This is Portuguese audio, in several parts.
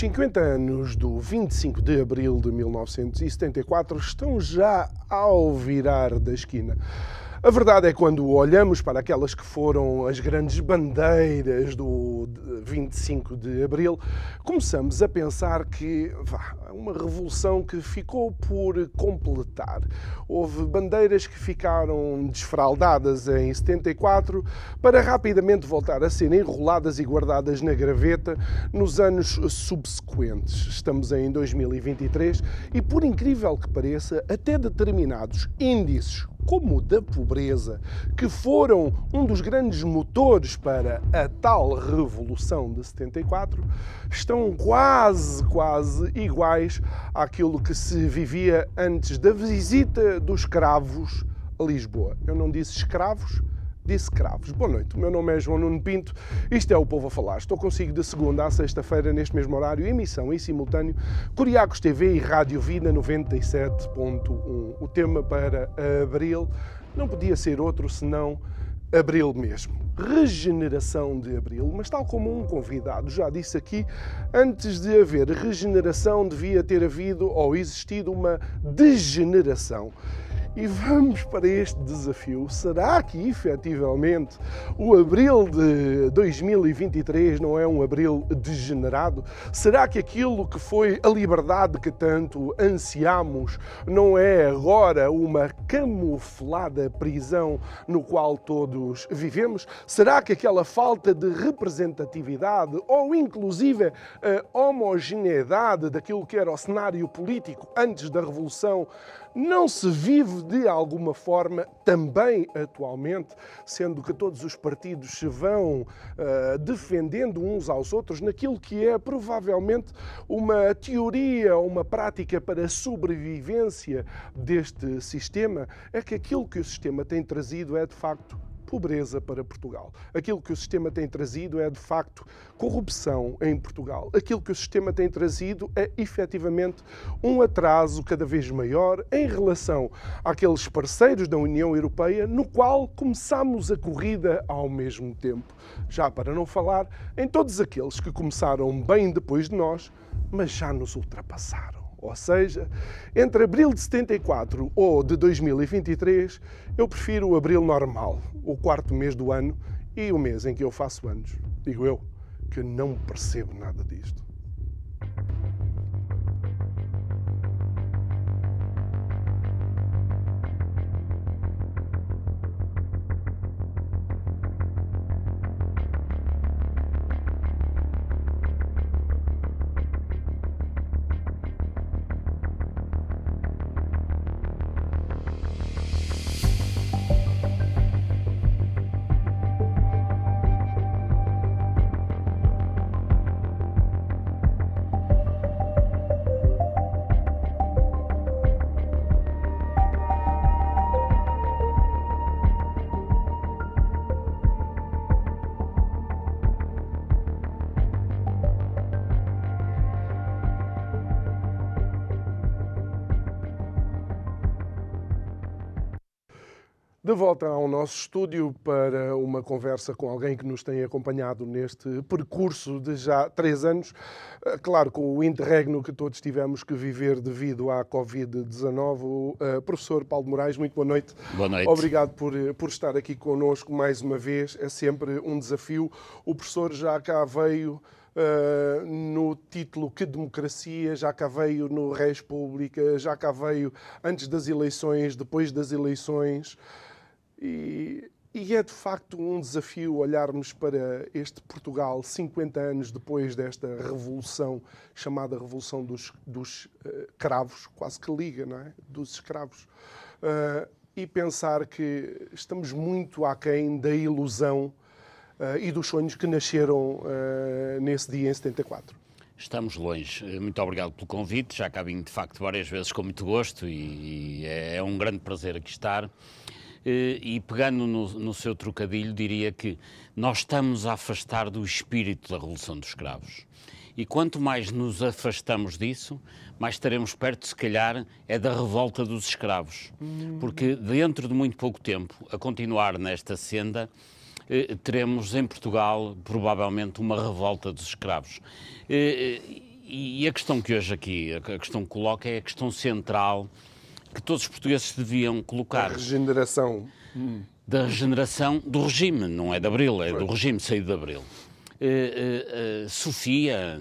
Os 50 anos do 25 de abril de 1974 estão já ao virar da esquina. A verdade é quando olhamos para aquelas que foram as grandes bandeiras do 25 de Abril, começamos a pensar que vá, uma revolução que ficou por completar. Houve bandeiras que ficaram desfraldadas em 74 para rapidamente voltar a ser enroladas e guardadas na graveta nos anos subsequentes. Estamos em 2023 e, por incrível que pareça, até determinados índices como da pobreza, que foram um dos grandes motores para a tal revolução de 74, estão quase, quase iguais àquilo que se vivia antes da visita dos escravos a Lisboa. Eu não disse escravos, disse escravos. Boa noite, o meu nome é João Nuno Pinto, isto é o Povo a Falar. Estou consigo de segunda a sexta-feira, neste mesmo horário, emissão em simultâneo, Curiacos TV e Rádio Vida 97.1. O tema para abril não podia ser outro senão abril mesmo. Regeneração de abril, mas tal como um convidado já disse aqui, antes de haver regeneração devia ter havido ou existido uma degeneração. E vamos para este desafio. Será que efetivamente o abril de 2023 não é um abril degenerado? Será que aquilo que foi a liberdade que tanto ansiamos não é agora uma camuflada prisão no qual todos vivemos? Será que aquela falta de representatividade ou inclusive a homogeneidade daquilo que era o cenário político antes da Revolução não se vive de alguma forma também atualmente, sendo que todos os partidos se vão uh, defendendo uns aos outros naquilo que é provavelmente uma teoria, uma prática para a sobrevivência deste sistema, é que aquilo que o sistema tem trazido é de facto pobreza para Portugal. Aquilo que o sistema tem trazido é, de facto, corrupção em Portugal. Aquilo que o sistema tem trazido é, efetivamente, um atraso cada vez maior em relação àqueles parceiros da União Europeia, no qual começamos a corrida ao mesmo tempo. Já para não falar em todos aqueles que começaram bem depois de nós, mas já nos ultrapassaram. Ou seja, entre abril de 74 ou de 2023, eu prefiro o abril normal, o quarto mês do ano e o mês em que eu faço anos. Digo eu que não percebo nada disto. Volta ao nosso estúdio para uma conversa com alguém que nos tem acompanhado neste percurso de já três anos. Eh, claro, com o interregno que todos tivemos que viver devido à Covid-19. O uh, professor Paulo Moraes, muito boa noite. Boa noite. Obrigado por, eh, por estar aqui connosco mais uma vez. É sempre um desafio. O professor já cá veio. Uh, no título Que Democracia, já cá veio no Res Pública, já cá veio antes das eleições, depois das eleições. E, e, é de facto um desafio olharmos para este Portugal 50 anos depois desta revolução, chamada Revolução dos, dos uh, Cravos, quase que liga, não é? Dos escravos. Uh, e pensar que estamos muito aquém da ilusão e dos sonhos que nasceram nesse dia em 74. Estamos longe. Muito obrigado pelo convite. Já cá vim, de facto, várias vezes com muito gosto e, e é, é um grande prazer aqui estar. E pegando no, no, seu trocadilho, diria que nós estamos a afastar do espírito da Revolução dos Escravos. E quanto mais nos afastamos disso, mais estaremos perto, se calhar, é da revolta dos escravos. Porque dentro de muito pouco tempo, a continuar nesta senda, eh, teremos em Portugal provavelmente uma revolta dos escravos. Eh, e a questão que hoje aqui, a questão que coloca é a questão central que todos os portugueses deviam colocar. A regeneração. Da regeneração do regime, não é de Abril, é do regime saído de Abril. Uh, uh, uh, Sofia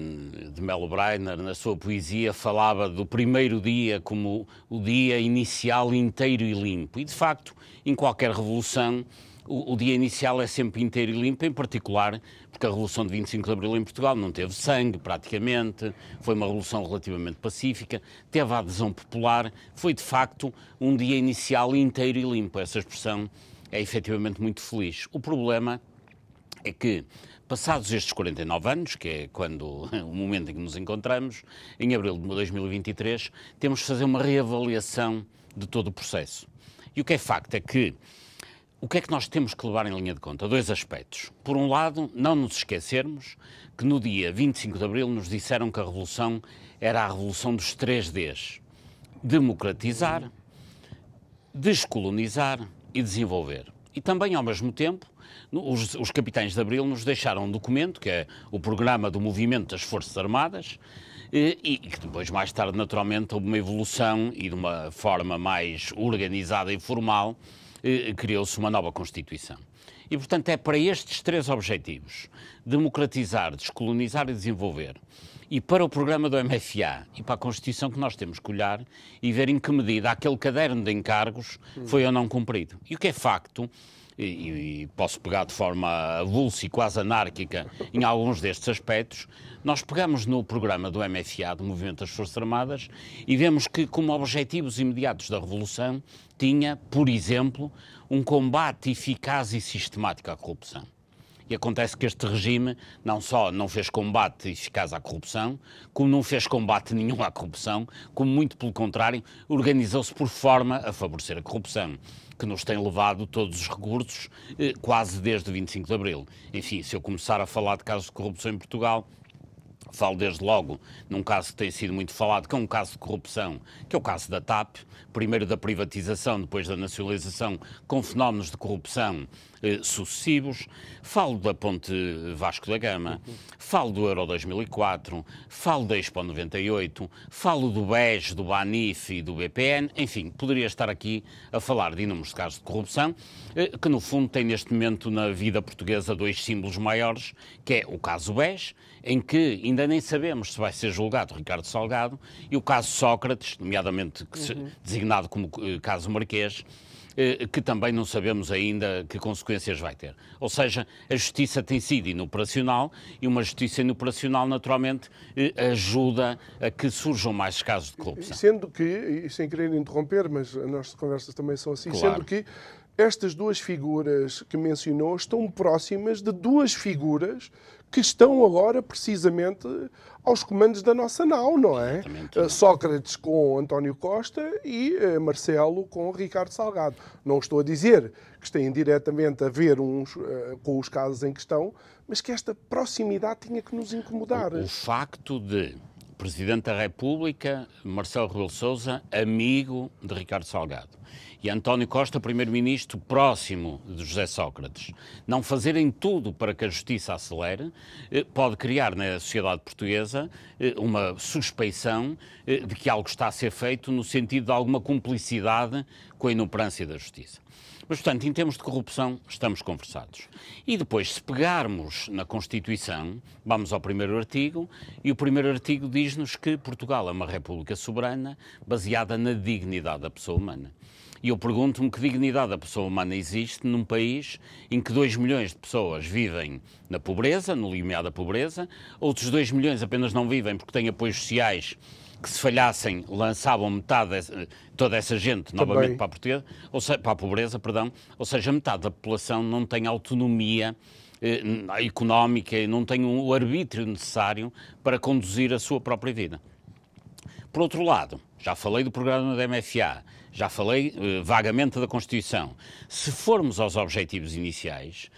de Melo Breiner, na sua poesia, falava do primeiro dia como o dia inicial inteiro e limpo. E, de facto, em qualquer revolução, o, o, dia inicial é sempre inteiro e limpo, em particular porque a Revolução de 25 de Abril em Portugal não teve sangue, praticamente, foi uma revolução relativamente pacífica, teve a adesão popular, foi de facto um dia inicial inteiro e limpo. Essa expressão é efetivamente muito feliz. O problema é que, passados estes 49 anos, que é quando o momento em que nos encontramos, em abril de 2023, temos de fazer uma reavaliação de todo o processo. E o que é facto é que o que é que nós temos que levar em linha de conta? Dois aspectos. Por um lado, não nos esquecermos que no dia 25 de abril nos disseram que a revolução era a revolução dos três Ds: democratizar, descolonizar e desenvolver. E também, ao mesmo tempo, os, os, capitães de Abril nos deixaram um documento, que é o Programa do Movimento das Forças Armadas, e, e que depois, mais tarde, naturalmente, houve uma evolução e de uma forma mais organizada e formal, eh, criou-se uma nova Constituição. E, portanto, é para estes três objetivos, democratizar, descolonizar e desenvolver, e para o programa do MFA e para a Constituição que nós temos que olhar e ver em que medida aquele caderno de encargos foi ou não cumprido. E o que é facto, e, e posso pegar de forma avulsa e quase anárquica em alguns destes aspectos, nós pegamos no programa do MFA, do Movimento das Forças Armadas, e vemos que, como objetivos imediatos da Revolução, tinha, por exemplo, um combate eficaz e sistemático à corrupção. E acontece que este regime não só não fez combate eficaz à corrupção, como não fez combate nenhum à corrupção, como muito pelo contrário, organizou-se por forma a favorecer a corrupção, que nos tem levado todos os recursos eh, quase desde 25 de Abril. Enfim, se eu começar a falar de casos de corrupção em Portugal, Falo desde logo num caso que tem sido muito falado, que é um caso de corrupção, que é o caso da TAP, primeiro da privatização, depois da nacionalização, com fenómenos de corrupção eh, sucessivos. Falo da Ponte Vasco da Gama, falo do Euro 2004, falo da Expo 98, falo do BES, do BANIF e do BPN. Enfim, poderia estar aqui a falar de inúmeros casos de corrupção, eh, que no fundo tem neste momento na vida portuguesa dois símbolos maiores, que é o caso BES, em que ainda nem sabemos se vai ser julgado Ricardo Salgado, e o caso Sócrates, nomeadamente uhum. designado como eh, caso Marquês, que também não sabemos ainda que consequências vai ter. Ou seja, a justiça tem sido inoperacional e uma justiça inoperacional, naturalmente, eh, ajuda a que surjam mais casos de corrupção. Sendo que, e sem querer interromper, mas as nossas conversas também são assim, claro. sendo que estas duas figuras que mencionou estão próximas de duas figuras que estão agora precisamente aos comandos da nossa nau, não é? Uh, Sócrates com António Costa e uh, Marcelo com Ricardo Salgado. Não estou a dizer que estejam diretamente a ver uns uh, com os casos em questão, mas que esta proximidade tinha que nos incomodar. O, o facto de Presidente da República, Marcelo Rebelo Sousa, amigo de Ricardo Salgado e António Costa, primeiro-ministro próximo de José Sócrates, não fazerem tudo para que a justiça acelere, eh, pode criar na sociedade portuguesa eh, uma suspeição eh, de que algo está a ser feito no sentido de alguma cumplicidade com a inoperância da justiça. Mas, portanto, em termos de corrupção, estamos conversados. E depois, se pegarmos na Constituição, vamos ao primeiro artigo, e o primeiro artigo diz-nos que Portugal é uma república soberana baseada na dignidade da pessoa humana. E eu pergunto-me que dignidade da pessoa humana existe num país em que 2 milhões de pessoas vivem na pobreza, no limiar da pobreza, outros 2 milhões apenas não vivem porque têm apoios sociais que se falhassem lançavam metade toda essa gente Também. novamente para a, ou seja, para a pobreza, perdão, ou seja, metade da população não tem autonomia eh, económica e não tem o arbítrio necessário para conduzir a sua própria vida. Por outro lado, já falei do programa da MFA, já falei eh, vagamente da Constituição. Se formos aos objetivos iniciais,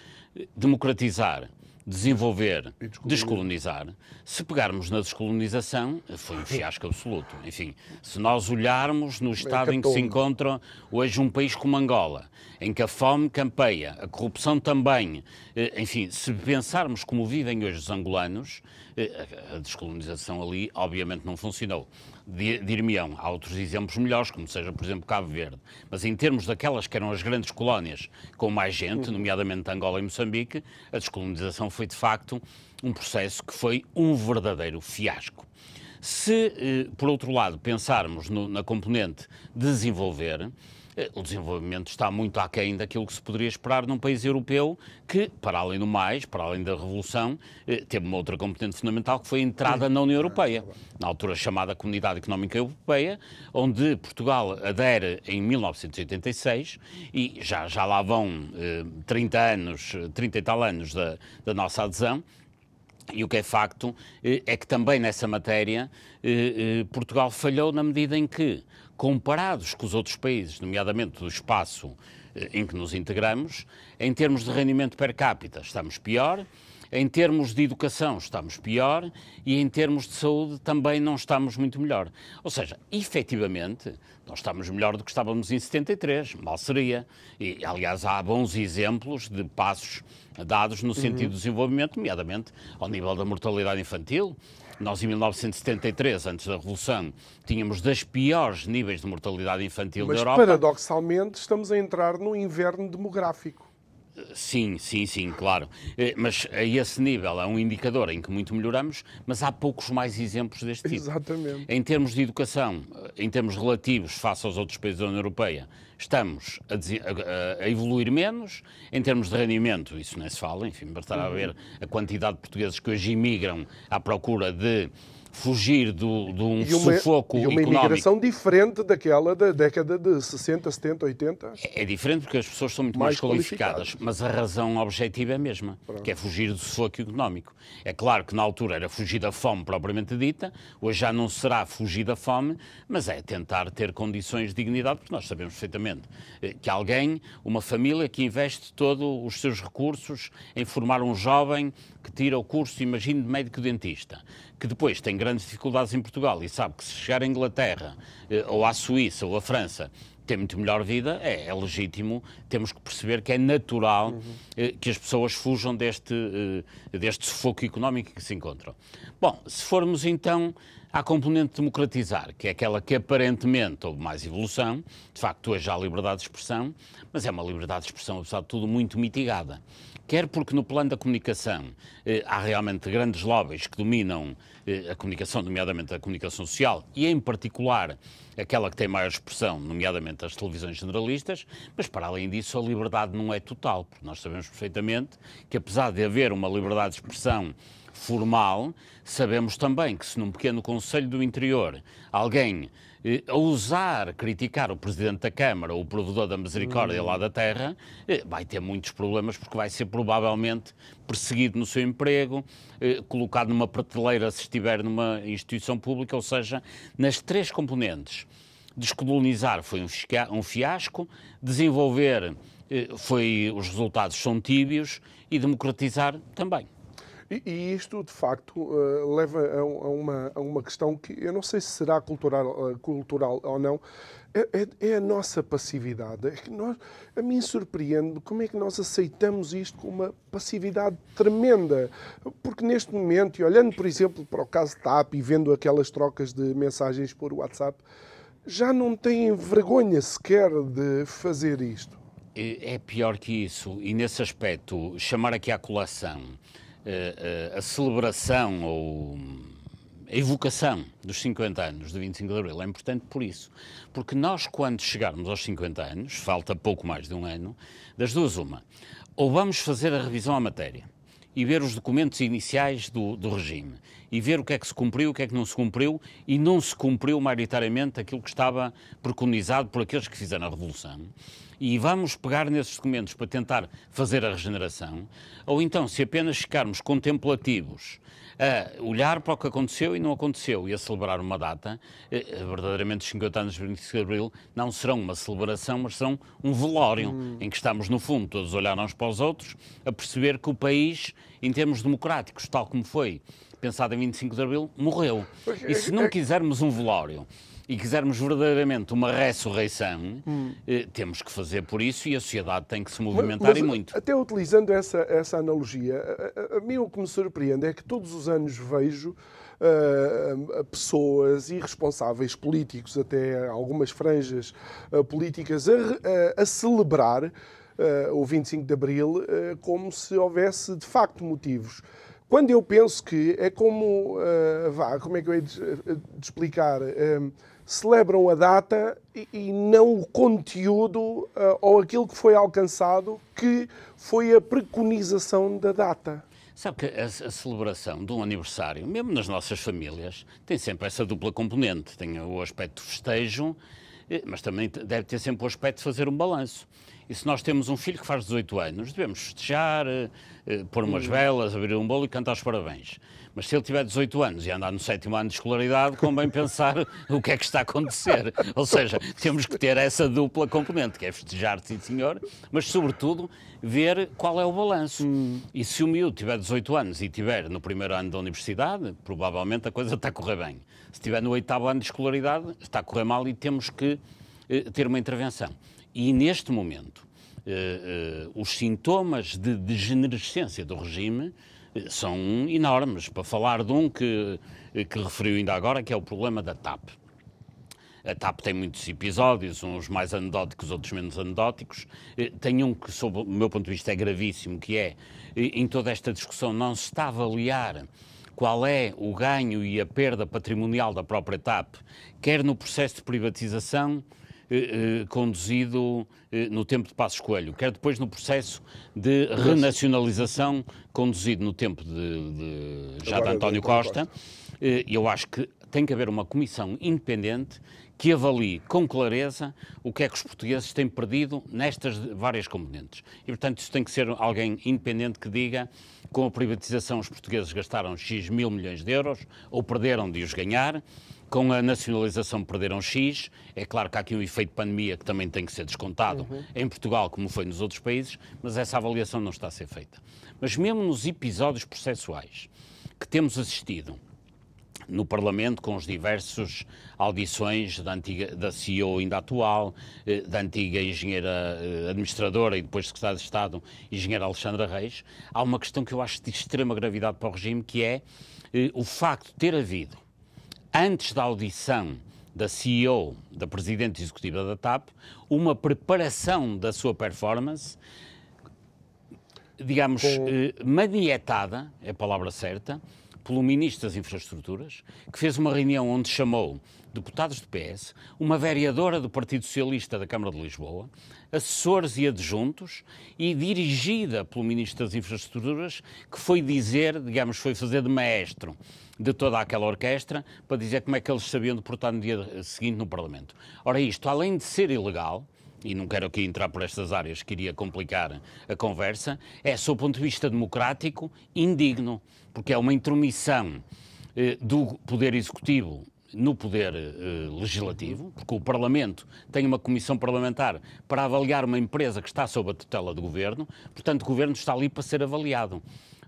democratizar, desenvolver, descolonizar. Se pegarmos na descolonização, foi um fiasco absoluto. Enfim, se nós olharmos no estado em que se encontra hoje um país como Angola, em que a fome campeia, a corrupção também, eh, enfim, se pensarmos como vivem hoje os angolanos, eh, a descolonização ali obviamente não funcionou. Dir-me-ão, há outros exemplos melhores, como seja, por exemplo, Cabo Verde. Mas em termos daquelas que eram as grandes colónias com mais gente, uhum. nomeadamente Angola e Moçambique, a descolonização foi de facto um processo que foi um verdadeiro fiasco. Se, eh, por outro lado, pensarmos no, na componente desenvolver, o desenvolvimento está muito aquém daquilo que se poderia esperar num país europeu que, para além do mais, para além da revolução, eh, teve uma outra componente fundamental que foi a entrada na União Europeia, na altura chamada Comunidade Económica Europeia, onde Portugal adere em 1986 e já, já lá vão 30 eh, anos, 30 e tal anos da, da nossa adesão, e o que é facto é que também nessa matéria Portugal falhou na medida em que comparados com os outros países, nomeadamente do espaço eh, em que nos integramos, em termos de rendimento per capita estamos pior, em termos de educação estamos pior e em termos de saúde também não estamos muito melhor. Ou seja, efetivamente, nós estamos melhor do que estávamos em 73, mal seria. E, aliás, há bons exemplos de passos dados no sentido uhum. do desenvolvimento, nomeadamente ao nível da mortalidade infantil. Nós, em 1973, antes da Revolução, tínhamos das piores níveis de mortalidade infantil Mas, da Europa. Mas, paradoxalmente, estamos a entrar no inverno demográfico. Sim, sim, sim, claro. Eh, mas a esse nível é um indicador em que muito melhoramos, mas há poucos mais exemplos deste tipo. Exatamente. Em termos de educação, em termos relativos face aos outros países da União Europeia, estamos a, a, a evoluir menos. Em termos de rendimento, isso nem se fala, enfim, bastará uhum. ver a quantidade de portugueses que hoje imigram à procura de fugir do, de um e uma, sufoco e uma económico. imigração diferente daquela da década de 60, 70, 80. É, é diferente porque as pessoas são muito mais, mais qualificadas, mas a razão objetiva é a mesma, Pronto. que é fugir do sufoco económico. É claro que na altura era fugir da fome propriamente dita, hoje já não será fugir da fome, mas é tentar ter condições de dignidade, porque nós sabemos perfeitamente eh, que alguém, uma família que investe todos os seus recursos em formar um jovem que tira o curso, imagine, de médico-dentista, que depois tem grandes dificuldades em Portugal e sabe que se chegar à Inglaterra, eh, ou à Suíça, ou à França, tem muito melhor vida, é, é, legítimo, temos que perceber que é natural uhum. eh, que as pessoas fujam deste, eh, deste sufoco económico que se encontram. Bom, se formos então à componente democratizar, que é aquela que aparentemente houve mais evolução, de facto hoje há liberdade de expressão, mas é uma liberdade de expressão, apesar de tudo, muito mitigada quer porque no plano da comunicação eh, há realmente grandes lobbies que dominam eh, a comunicação, nomeadamente a comunicação social, e em particular aquela que tem maior expressão, nomeadamente as televisões generalistas, mas para além disso a liberdade não é total, porque nós sabemos perfeitamente que apesar de haver uma liberdade de expressão formal, sabemos também que se num pequeno Conselho do Interior alguém eh, a ousar criticar o Presidente da Câmara ou o provedor da misericórdia lá da terra, eh, vai ter muitos problemas porque vai ser provavelmente perseguido no seu emprego, eh, colocado numa prateleira se estiver numa instituição pública, ou seja, nas três componentes. Descolonizar foi um fiasco, desenvolver foi os resultados são tíbios e democratizar também. E, e, isto, de facto, uh, leva a, a, uma, a, uma, questão que eu não sei se será cultural, uh, cultural ou não. É, é, é, a nossa passividade. É que nós, a mim surpreende como é que nós aceitamos isto com uma passividade tremenda. Porque neste momento, e olhando, por exemplo, para o caso TAP e vendo aquelas trocas de mensagens por WhatsApp, já não têm vergonha sequer de fazer isto. É, é pior que isso. E nesse aspecto, chamar aqui à colação uh, a celebração ou a evocação dos 50 anos de 25 de Abril é importante por isso. Porque nós, quando chegarmos aos 50 anos, falta pouco mais de um ano, das duas uma, ou vamos fazer a revisão à matéria e ver os documentos iniciais do, do, regime. E ver o que é que se cumpriu, o que é que não se cumpriu. E não se cumpriu maioritariamente aquilo que estava preconizado por aqueles que fizeram a Revolução. E vamos pegar nesses documentos para tentar fazer a regeneração, ou então, se apenas ficarmos contemplativos a olhar para o que aconteceu e não aconteceu e a celebrar uma data, eh, verdadeiramente os 50 anos de 25 de Abril não serão uma celebração, mas serão um velório, hum. em que estamos, no fundo, todos a olhar uns para os outros, a perceber que o país, em termos democráticos, tal como foi pensado em 25 de Abril, morreu. E se não quisermos um velório e quisermos verdadeiramente uma ressurreição, hum. eh, temos que fazer por isso e a sociedade tem que se movimentar mas, mas, e muito. Até utilizando essa, essa analogia, a, a, a, mim o que me surpreende é que todos os anos vejo uh, pessoas irresponsáveis políticos, até algumas franjas uh, políticas, a, a, celebrar uh, o 25 de Abril como se houvesse de facto motivos. Quando eu penso que é como, vá, como é que eu hei de, de explicar? Celebram a data e, e não o conteúdo uh, ou aquilo que foi alcançado, que foi a preconização da data. Sabe que a, a, celebração de um aniversário, mesmo nas nossas famílias, tem sempre essa dupla componente. Tem o aspecto festejo, eh, mas também deve ter sempre o aspecto de fazer um balanço. E se nós temos um filho que faz 18 anos, devemos festejar, eh, eh, pôr umas hum. velas, abrir um bolo e cantar os parabéns. Mas se ele tiver 18 anos e andar no sétimo ano de escolaridade, convém pensar o que é que está a acontecer. Ou seja, temos que ter essa dupla componente, que é festejar, sim senhor, mas sobretudo ver qual é o balanço. Hum. E se o miúdo tiver 18 anos e tiver no primeiro ano da universidade, provavelmente a coisa está a correr bem. Se estiver no oitavo ano de escolaridade, está a correr mal e temos que eh, ter uma intervenção. E neste momento, eh, eh, os sintomas de degenerescência do regime eh, são enormes. Para falar de um que, que referiu ainda agora, que é o problema da TAP. A TAP tem muitos episódios, uns mais anedóticos, outros menos anedóticos. Tem um que, sob o meu ponto de vista, é gravíssimo, que é, em toda esta discussão, não se está a avaliar qual é o ganho e a perda patrimonial da própria TAP, quer no processo de privatização, eh, eh, conduzido eh, no tempo de Passos Coelho, quer depois no processo de renacionalização conduzido no tempo de, de já Agora, de António Costa. Eu acho que tem que haver uma comissão independente que avalie com clareza o que é que os portugueses têm perdido nestas várias componentes. E, portanto, isso tem que ser alguém independente que diga com a privatização os portugueses gastaram X mil milhões de euros ou perderam de os ganhar, com a nacionalização perderam X. É claro que há aqui um efeito pandemia que também tem que ser descontado uhum. em Portugal, como foi nos outros países, mas essa avaliação não está a ser feita. Mas mesmo nos episódios processuais que temos assistido no Parlamento, com os diversos audições da, antiga, da CEO ainda atual, eh, da antiga engenheira eh, administradora e depois secretária de Estado, engenheira Alexandra Reis, há uma questão que eu acho de extrema gravidade para o regime, que é eh, o facto de ter havido antes da audição da CEO, da Presidente Executiva da TAP, uma preparação da sua performance, digamos, Com... eh, manietada, é a palavra certa, pelo Ministro das Infraestruturas, que fez uma reunião onde chamou deputados do PS, uma vereadora do Partido Socialista da Câmara de Lisboa, assessores e adjuntos, e dirigida pelo Ministro das Infraestruturas, que foi dizer, digamos, foi fazer de maestro de toda aquela orquestra para dizer como é que eles sabiam de portar no dia seguinte no Parlamento. Ora, isto, além de ser ilegal, e não quero aqui entrar por estas áreas que iria complicar a conversa, é, sob o ponto de vista democrático, indigno, porque é uma intromissão eh, do Poder Executivo no Poder eh, Legislativo, porque o Parlamento tem uma comissão parlamentar para avaliar uma empresa que está sob a tutela do Governo, portanto, o Governo está ali para ser avaliado.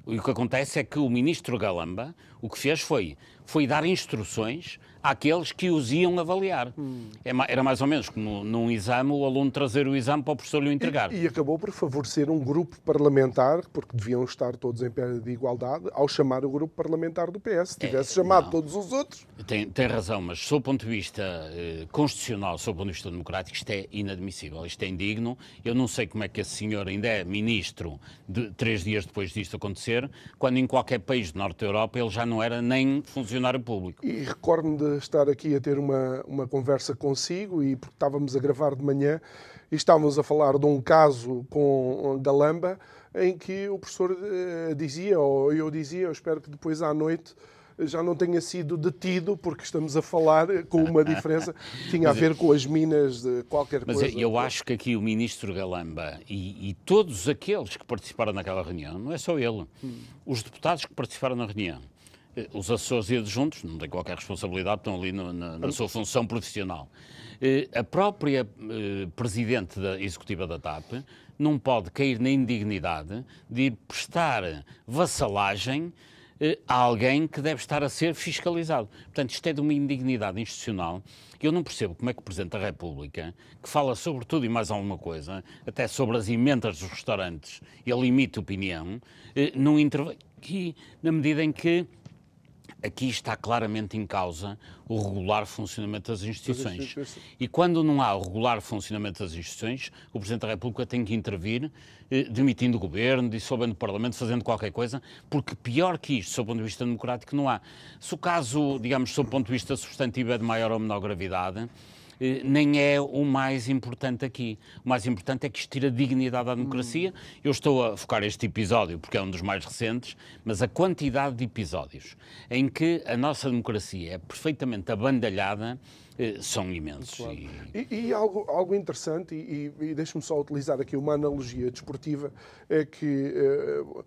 E o que acontece é que o ministro Galamba o que fez foi, foi dar instruções àqueles que os iam avaliar. Hum. É era mais ou menos como num exame o aluno trazer o exame para o professor lhe entregar. E, e, acabou por favorecer um grupo parlamentar, porque deviam estar todos em pé de igualdade, ao chamar o grupo parlamentar do PS. Se tivesse é, chamado não. todos os outros. Tem, tem razão, mas sob o ponto de vista eh, constitucional, sob o ponto de vista democrático, isto é inadmissível, isto é indigno. Eu não sei como é que esse senhor ainda é ministro de, três dias depois disto acontecer, quando em qualquer país do norte da Europa ele já não era nem funcionário público. E recordo-me de estar aqui a ter uma, uma conversa consigo e porque estávamos a gravar de manhã e estávamos a falar de um caso com Galamba em que o professor uh, dizia, ou eu dizia, eu espero que depois à noite já não tenha sido detido, porque estamos a falar com uma diferença que tinha a ver com as minas de qualquer mas coisa. Mas eu acho que aqui o ministro Galamba e, e, todos aqueles que participaram naquela reunião, não é só ele, hum. os deputados que participaram na reunião, os assessores e adjuntos, não têm qualquer responsabilidade, estão ali no, na, na, sua função profissional. Eh, a própria eh, presidente da executiva da TAP não pode cair na indignidade de prestar vassalagem a alguém que deve estar a ser fiscalizado. Portanto, isto é de uma indignidade institucional. Eu não percebo como é que o Presidente da República, que fala sobre tudo e mais alguma coisa, até sobre as emendas dos restaurantes, ele limita opinião, não intervém aqui na medida em que aqui está claramente em causa o regular funcionamento das instituições. E quando não há o regular funcionamento das instituições, o Presidente da República tem que intervir, eh, demitindo o governo, dissolvendo o Parlamento, fazendo qualquer coisa, porque pior que isto, sob o ponto de vista democrático, não há. Se o caso, digamos, sob o ponto de vista substantivo é de maior ou menor gravidade, nem é o mais importante aqui. O mais importante é que isto tira dignidade à democracia. Hum. Eu estou a focar este episódio porque é um dos mais recentes, mas a quantidade de episódios em que a nossa democracia é perfeitamente abandalhada eh, são imensos. Claro. E, e, e, algo, algo interessante, e, e deixe-me só utilizar aqui uma analogia desportiva, é que eh,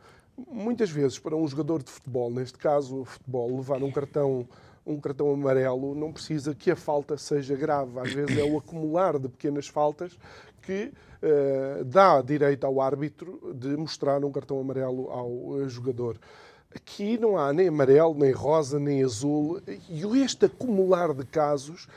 muitas vezes para um jogador de futebol, neste caso o futebol, levar um cartão um cartão amarelo não precisa que a falta seja grave. Às vezes é o acumular de pequenas faltas que uh, dá direito ao árbitro de mostrar um cartão amarelo ao uh, jogador. Aqui não há nem amarelo, nem rosa, nem azul. E este acumular de casos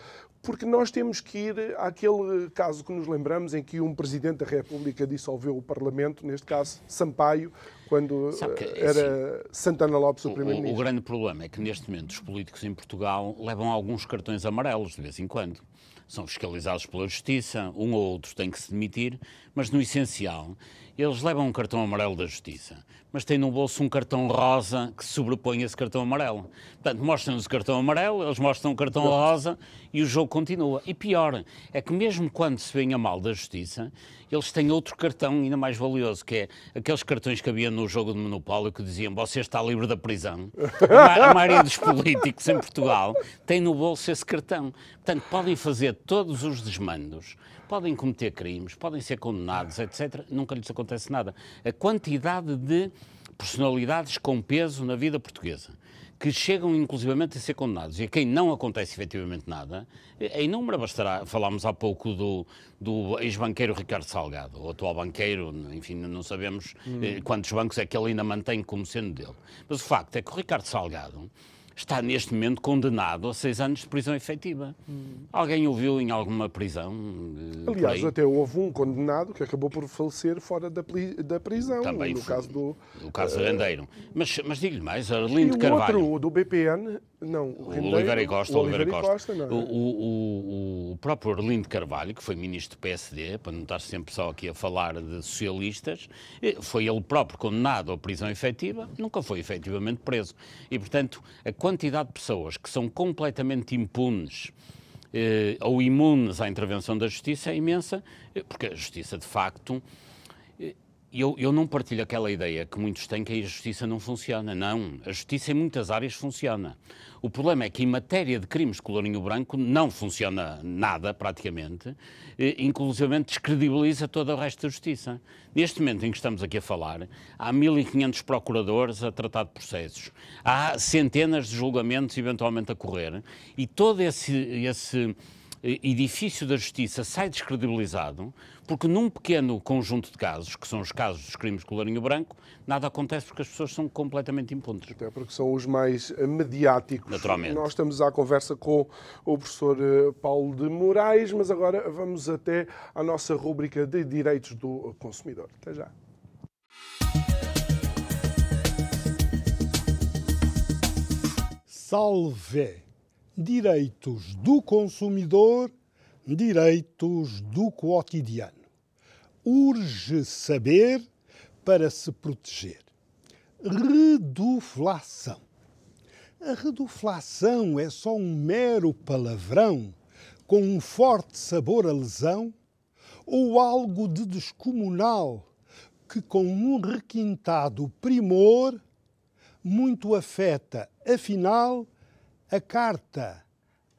porque nós temos que ir àquele caso que nos lembramos em que um Presidente da República dissolveu o Parlamento, neste caso Sampaio, quando que, eh, era assim, Santana Lopes o, Primeiro-Ministro. O, o grande problema é que neste momento os políticos em Portugal levam alguns cartões amarelos de vez em quando. São fiscalizados pela Justiça, um ou outro tem que se demitir, mas no essencial eles levam um cartão amarelo da Justiça, mas têm no bolso um cartão rosa que sobrepõe esse cartão amarelo. Portanto, mostram-nos o cartão amarelo, eles mostram o cartão rosa e o jogo continua. E pior, é que mesmo quando se vem a mal da Justiça, eles têm outro cartão ainda mais valioso, que é aqueles cartões que havia no jogo de Monopólio que diziam você está livre da prisão. A maioria dos políticos em Portugal tem no bolso esse cartão. Portanto, podem fazer todos os desmandos podem cometer crimes, podem ser condenados, etc. Nunca lhes acontece nada. A quantidade de personalidades com peso na vida portuguesa que chegam inclusivamente a ser condenados e a quem não acontece efetivamente nada, é inúmera. Bastará, falámos há pouco do, do ex-banqueiro Ricardo Salgado, o atual banqueiro, enfim, não sabemos hum. quantos bancos é que ele ainda mantém como sendo dele. Mas o facto é que o Ricardo Salgado está neste momento condenado a seis anos de prisão efetiva. Hum. Alguém o viu em alguma prisão? Eh, Aliás, até houve um condenado que acabou por falecer fora da, da prisão, Também no foi, caso do... O caso uh, Rendeiro. Mas, mas digo-lhe mais, Arlindo Carvalho... outro, do BPN, não, o Rendeiro, Oliveira Costa. O Oliveira Costa. Costa não, é? o, o, o, próprio Arlindo Carvalho, que foi ministro do PSD, para não estar sempre só aqui a falar de socialistas, eh, foi ele próprio condenado à prisão efetiva, nunca foi efetivamente preso. E, portanto, a quantidade de pessoas que são completamente impunes eh, ou imunes à intervenção da justiça é imensa, eh, porque a justiça, de facto, eu, eu não partilho aquela ideia que muitos têm que a justiça não funciona. Não, a justiça em muitas áreas funciona. O problema é que em matéria de crimes de colorinho branco não funciona nada, praticamente, inclusive descredibiliza todo o resto da justiça. Neste momento em que estamos aqui a falar, há 1.500 procuradores a tratar de processos, há centenas de julgamentos eventualmente a correr, e todo esse, esse edifício da justiça sai descredibilizado, porque num pequeno conjunto de casos, que são os casos dos crimes de colarinho branco, nada acontece porque as pessoas são completamente impunentes. Até porque são os mais mediáticos. Naturalmente. Nós estamos à conversa com o professor eh, Paulo de Moraes, mas agora vamos até à nossa rúbrica de direitos do consumidor. Até já. Salve! Direitos do consumidor, direitos do cotidiano. Urge saber para se proteger. Reduflação. A reduflação é só um mero palavrão com um forte sabor a lesão ou algo de descomunal que, com um requintado primor, muito afeta, afinal, a carta,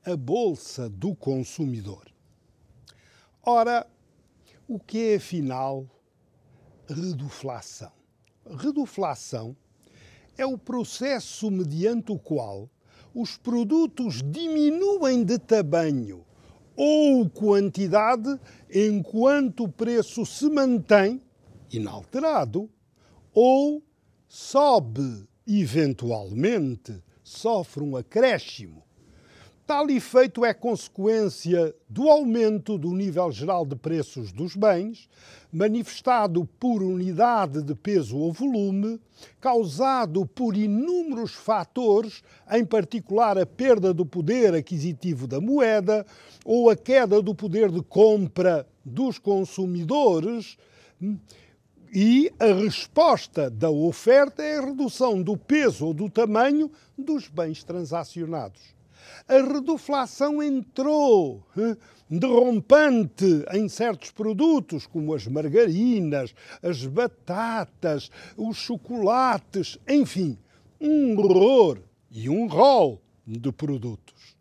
a bolsa do consumidor. Ora, o que é, afinal, reduflação? Reduflação é o processo mediante o qual os produtos diminuem de tamanho ou quantidade enquanto o preço se mantém inalterado ou sobe, eventualmente, sofre um acréscimo Tal efeito é consequência do aumento do nível geral de preços dos bens, manifestado por unidade de peso ou volume, causado por inúmeros fatores, em particular a perda do poder aquisitivo da moeda ou a queda do poder de compra dos consumidores. E a resposta da oferta é a redução do peso ou do tamanho dos bens transacionados a reduflação entrou derrompante em certos produtos, como as margarinas, as batatas, os chocolates, enfim, um horror e um rol de produtos.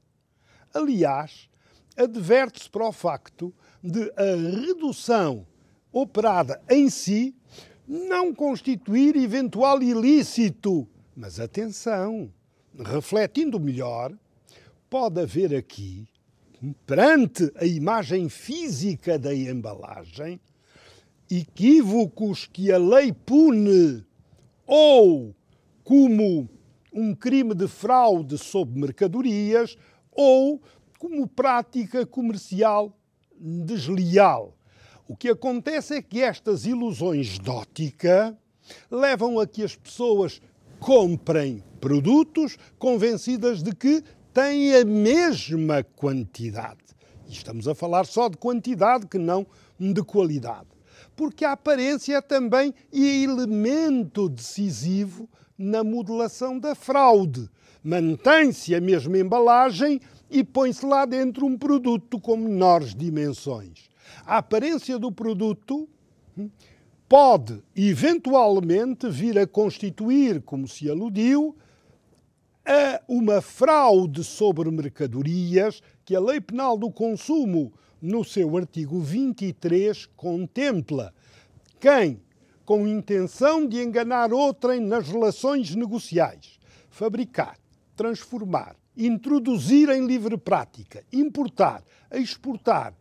Aliás, adverte-se para o facto de a redução operada em si não constituir eventual ilícito. Mas atenção, refletindo melhor, pode haver aqui, perante a imagem física da embalagem, equívocos que a lei pune ou como um crime de fraude sobre mercadorias ou como prática comercial desleal. O que acontece é que estas ilusões de ótica levam a que as pessoas comprem produtos convencidas de que têm a mesma quantidade. E estamos a falar só de quantidade, que não de qualidade. Porque a aparência é também elemento decisivo na modelação da fraude. Mantém-se a mesma embalagem e põe-se lá dentro um produto com menores dimensões. A aparência do produto hum, pode, eventualmente, vir a constituir, como se aludiu, a uma fraude sobre mercadorias que a Lei Penal do Consumo, no seu artigo 23, contempla. Quem, com intenção de enganar outrem nas relações negociais, fabricar, transformar, introduzir em livre prática, importar, exportar,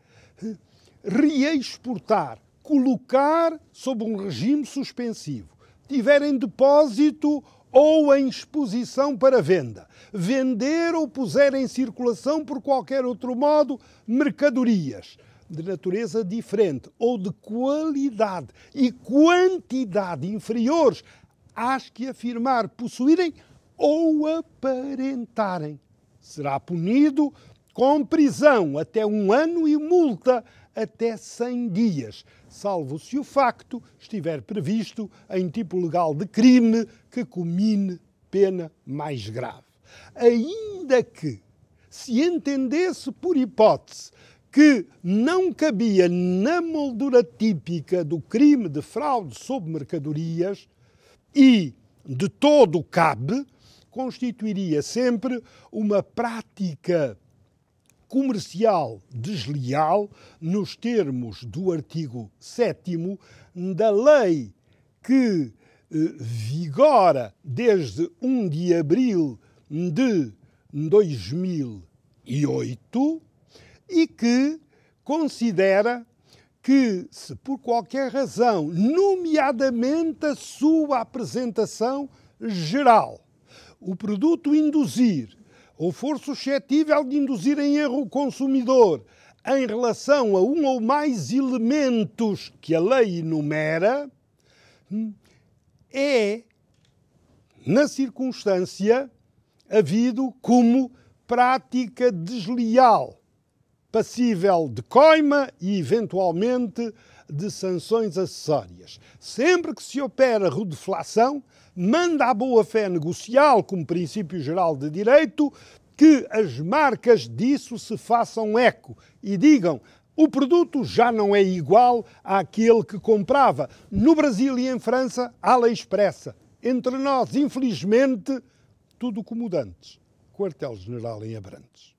reexportar, colocar sob um regime suspensivo, tiver em depósito ou em exposição para venda, vender ou puser em circulação por qualquer outro modo mercadorias. De natureza diferente ou de qualidade e quantidade inferiores às que afirmar possuírem ou aparentarem. Será punido com prisão até um ano e multa até 100 dias, salvo se o facto estiver previsto em tipo legal de crime que comine pena mais grave. Ainda que se entendesse por hipótese que não cabia na moldura típica do crime de fraude sobre mercadorias e de todo cabe, constituiria sempre uma prática comercial desleal nos termos do artigo 7 da lei que eh, vigora desde 1 de abril de 2008 e que considera que, se por qualquer razão, nomeadamente a sua apresentação geral, o produto induzir ou for suscetível de induzir em erro o consumidor em relação a um ou mais elementos que a lei enumera, é, na circunstância, havido como prática desleal, passível de coima e, eventualmente, de sanções acessórias. Sempre que se opera redeflação, manda a boa-fé negocial, como princípio geral de direito, que as marcas disso se façam eco e digam o produto já não é igual àquele que comprava. No Brasil e em França, há lei expressa. Entre nós, infelizmente, tudo como antes. Quartel-General em Abrantes.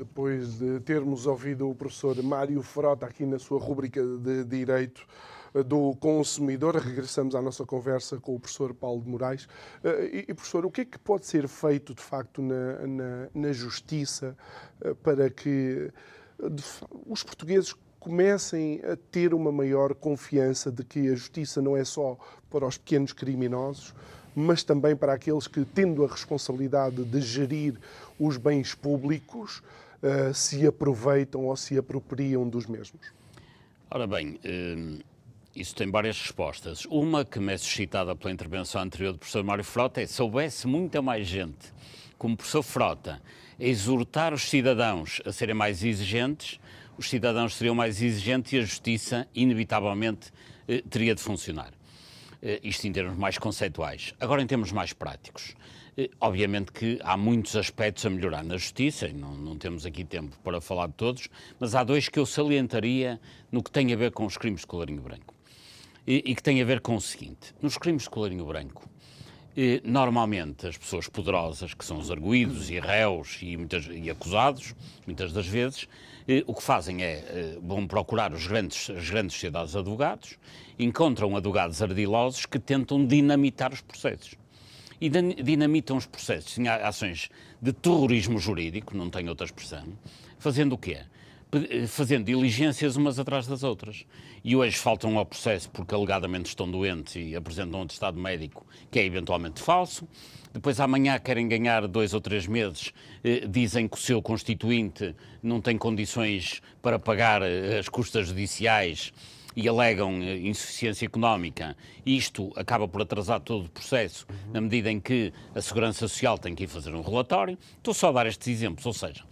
Depois de termos ouvido o professor Mário Frota aqui na sua rúbrica de Direito eh, do Consumidor, regressamos à nossa conversa com o professor Paulo de Moraes. Eh, e, professor, o que é que pode ser feito, de facto, na, na, na Justiça eh, para que os portugueses comecem a ter uma maior confiança de que a justiça não é só para os pequenos criminosos, mas também para aqueles que, tendo a responsabilidade de gerir os bens públicos, uh, se aproveitam ou se apropriam dos mesmos? Ora bem, uh, isso tem várias respostas. Uma que me é suscitada pela intervenção anterior do professor Mário Frota é se soubesse muita mais gente, como o professor Frota, a exortar os cidadãos a serem mais exigentes, os cidadãos seriam mais exigentes e a justiça, inevitavelmente, uh, teria de funcionar. Eh, isto em termos mais conceituais. Agora, em termos mais práticos. Eh, obviamente que há muitos aspectos a melhorar na justiça, e não, não, temos aqui tempo para falar de todos, mas há dois que eu salientaria no que tem a ver com os crimes de colarinho branco. E, e que tem a ver com o seguinte: nos crimes de colarinho branco, eh, normalmente as pessoas poderosas, que são os arguídos e réus e, muitas, e acusados, muitas das vezes, o que fazem é vão procurar os grandes, as grandes sociedades de advogados encontram advogados ardilosos que tentam dinamitar os processos. E dinamitam os processos em ações de terrorismo jurídico, não tem outra expressão, fazendo o quê? Fazendo diligências umas atrás das outras. E hoje faltam ao processo porque alegadamente estão doentes e apresentam um atestado médico que é eventualmente falso. Depois amanhã querem ganhar dois ou três meses, eh, dizem que o seu constituinte não tem condições para pagar eh, as custas judiciais e alegam eh, insuficiência económica, isto acaba por atrasar todo o processo, uhum. na medida em que a Segurança Social tem que ir fazer um relatório. Estou só a dar estes exemplos, ou seja,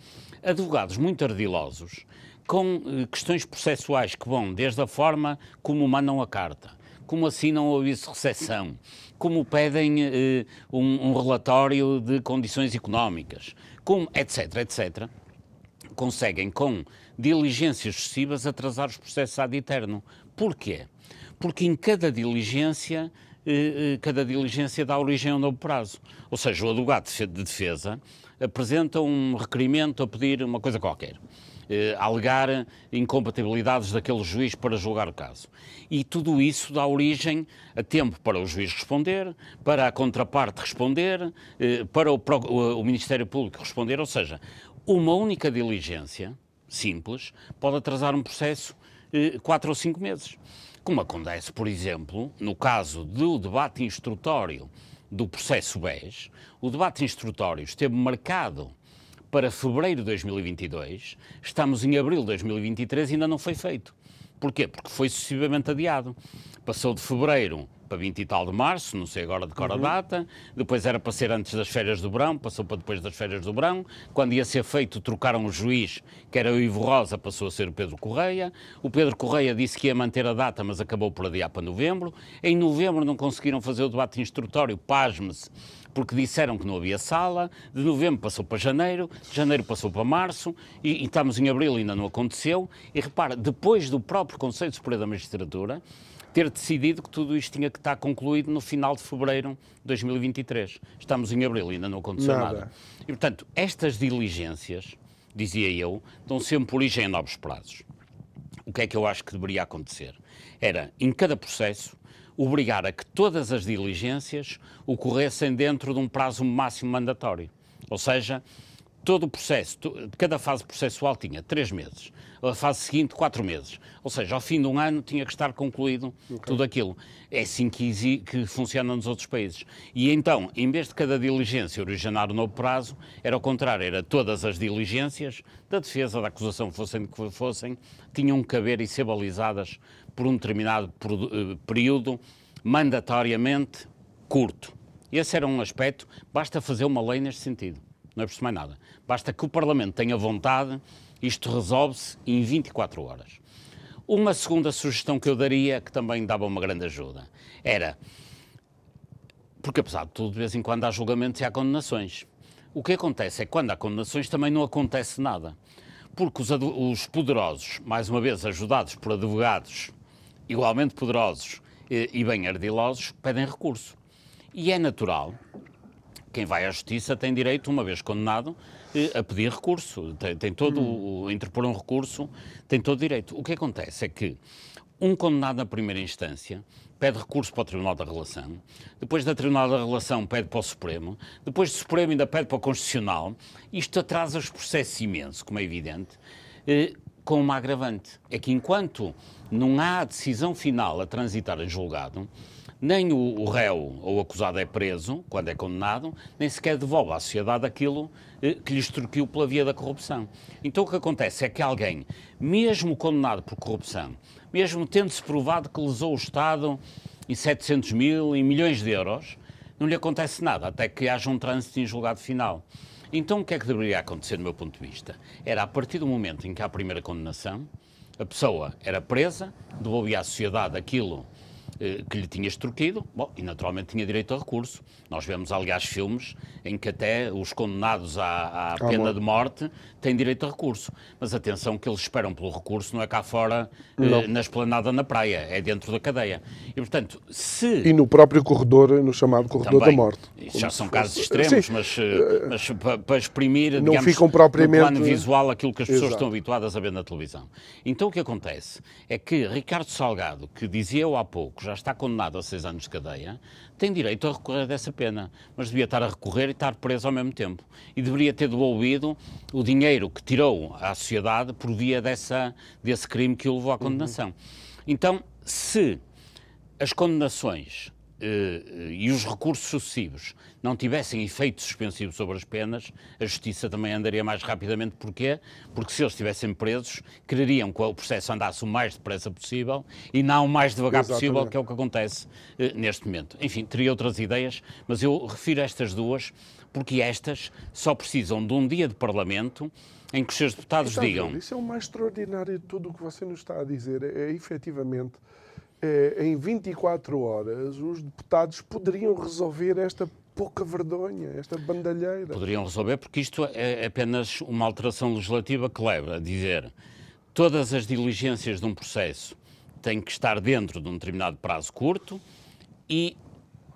advogados muito ardilosos, com eh, questões processuais que vão desde a forma como mandam a carta, como assinam o aviso de recepção, como pedem eh, um, um relatório de condições económicas, como, etc., etc., conseguem com diligências excessivas atrasar os processos ad eterno. Porquê? Porque em cada diligência, eh, eh, cada diligência dá origem a um novo prazo. Ou seja, o advogado de defesa apresenta um requerimento a pedir uma coisa qualquer. Eh, alegar incompatibilidades daquele juiz para julgar o caso. E tudo isso dá origem a tempo para o juiz responder, para a contraparte responder, para o Ministério Público responder, ou seja, uma única diligência simples pode atrasar um processo eh, quatro ou cinco meses. Como acontece, por exemplo, no caso do debate instrutório do processo BES, o debate instrutório esteve marcado para fevereiro de 2022, estamos em abril de 2023 e ainda não foi feito. Porquê? Porque foi sucessivamente adiado. Passou de fevereiro para 20 e tal de março, não sei agora de cor a uhum. data, depois era para ser antes das férias do verão, passou para depois das férias do verão, quando ia ser feito trocaram o juiz, que era o Ivo Rosa, passou a ser o Pedro Correia, o Pedro Correia disse que ia manter a data, mas acabou por adiar para novembro, em novembro não conseguiram fazer o debate instrutório, pasme-se, porque disseram que não havia sala, de novembro passou para janeiro, de janeiro passou para março, e, e estamos em abril e ainda não aconteceu, e repara, depois do próprio Conselho Superior da Magistratura, ter decidido que tudo isto tinha que estar concluído no final de fevereiro de 2023. Estamos em abril e ainda não aconteceu nada. nada. E, portanto, estas diligências, dizia eu, dão sempre origem a novos prazos. O que é que eu acho que deveria acontecer? Era, em cada processo, obrigar a que todas as diligências ocorressem dentro de um prazo máximo mandatório. Ou seja, todo o processo, cada fase processual tinha três meses, a fase seguinte quatro meses. Ou seja, ao fim de um ano tinha que estar concluído okay. tudo aquilo. É assim que, que funciona nos outros países. E então, em vez de cada diligência originar um novo prazo, era o contrário, era todas as diligências da defesa, da acusação, fossem de que fossem, tinham que haver e ser balizadas por um determinado eh, período mandatoriamente curto. Esse era um aspecto, basta fazer uma lei neste sentido não é preciso mais nada. Basta que o Parlamento tenha vontade, isto resolve-se em 24 horas. Uma segunda sugestão que eu daria, que também dava uma grande ajuda, era, porque apesar de tudo, de vez em quando há julgamentos e há condenações. O que acontece é que quando há condenações também não acontece nada. Porque os, os poderosos, mais uma vez ajudados por advogados igualmente poderosos e, e bem ardilosos, pedem recurso. E é natural, quem vai à justiça tem direito, uma vez condenado, eh, a pedir recurso. Tem, tem todo, hum. o, interpor um recurso, tem todo direito. O que acontece é que um condenado na primeira instância pede recurso para o Tribunal da Relação, depois da Tribunal da Relação pede para o Supremo, depois do Supremo ainda pede para o Constitucional. Isto atrasa os processos imenso, como é evidente, eh, com uma agravante. É que enquanto não há decisão final a transitar em julgado, nem o, réu ou o acusado é preso, quando é condenado, nem sequer devolve à sociedade aquilo eh, que lhe extorquiu pela via da corrupção. Então o que acontece é que alguém, mesmo condenado por corrupção, mesmo tendo-se provado que lesou o Estado em 700 mil, em milhões de euros, não lhe acontece nada, até que haja um trânsito em julgado final. Então o que é que deveria acontecer, do meu ponto de vista? Era a partir do momento em que há a primeira condenação, a pessoa era presa, devolvia à sociedade aquilo que lhe tinha extorquido, bom, e naturalmente tinha direito a recurso. Nós vemos, aliás, filmes em que até os condenados à, à pena de morte têm direito a recurso. Mas atenção que eles esperam pelo recurso, não é cá fora, eh, na esplanada na praia, é dentro da cadeia. E, portanto, se... E no próprio corredor, no chamado corredor Também, da morte. Já são casos extremos, Sim. mas, eh, mas para, para exprimir, não digamos, ficam propriamente... no plano visual aquilo que as pessoas Exato. estão habituadas a ver na televisão. Então o que acontece é que Ricardo Salgado, que dizia eu há pouco, já está condenado a seis anos de cadeia, tem direito a recorrer dessa pena, mas devia estar a recorrer e estar preso ao mesmo tempo. E deveria ter devolvido o dinheiro que tirou à sociedade por via dessa, desse crime que o levou à condenação. Uhum. Então, se as condenações e os recursos sucessivos não tivessem efeito suspensivo sobre as penas, a justiça também andaria mais rapidamente. Porquê? Porque se eles estivessem presos, quereriam que o processo andasse o mais depressa possível e não o mais devagar Exatamente. possível, que é o que acontece uh, neste momento. Enfim, teria outras ideias, mas eu refiro estas duas porque estas só precisam de um dia de Parlamento em que os seus deputados digam. Isso é o mais extraordinário de tudo o que você nos está a dizer. É, é efetivamente em 24 horas, os deputados poderiam resolver esta pouca vergonha, esta bandalheira. Poderiam resolver, porque isto é apenas uma alteração legislativa que leva a dizer todas as diligências de um processo têm que estar dentro de um determinado prazo curto e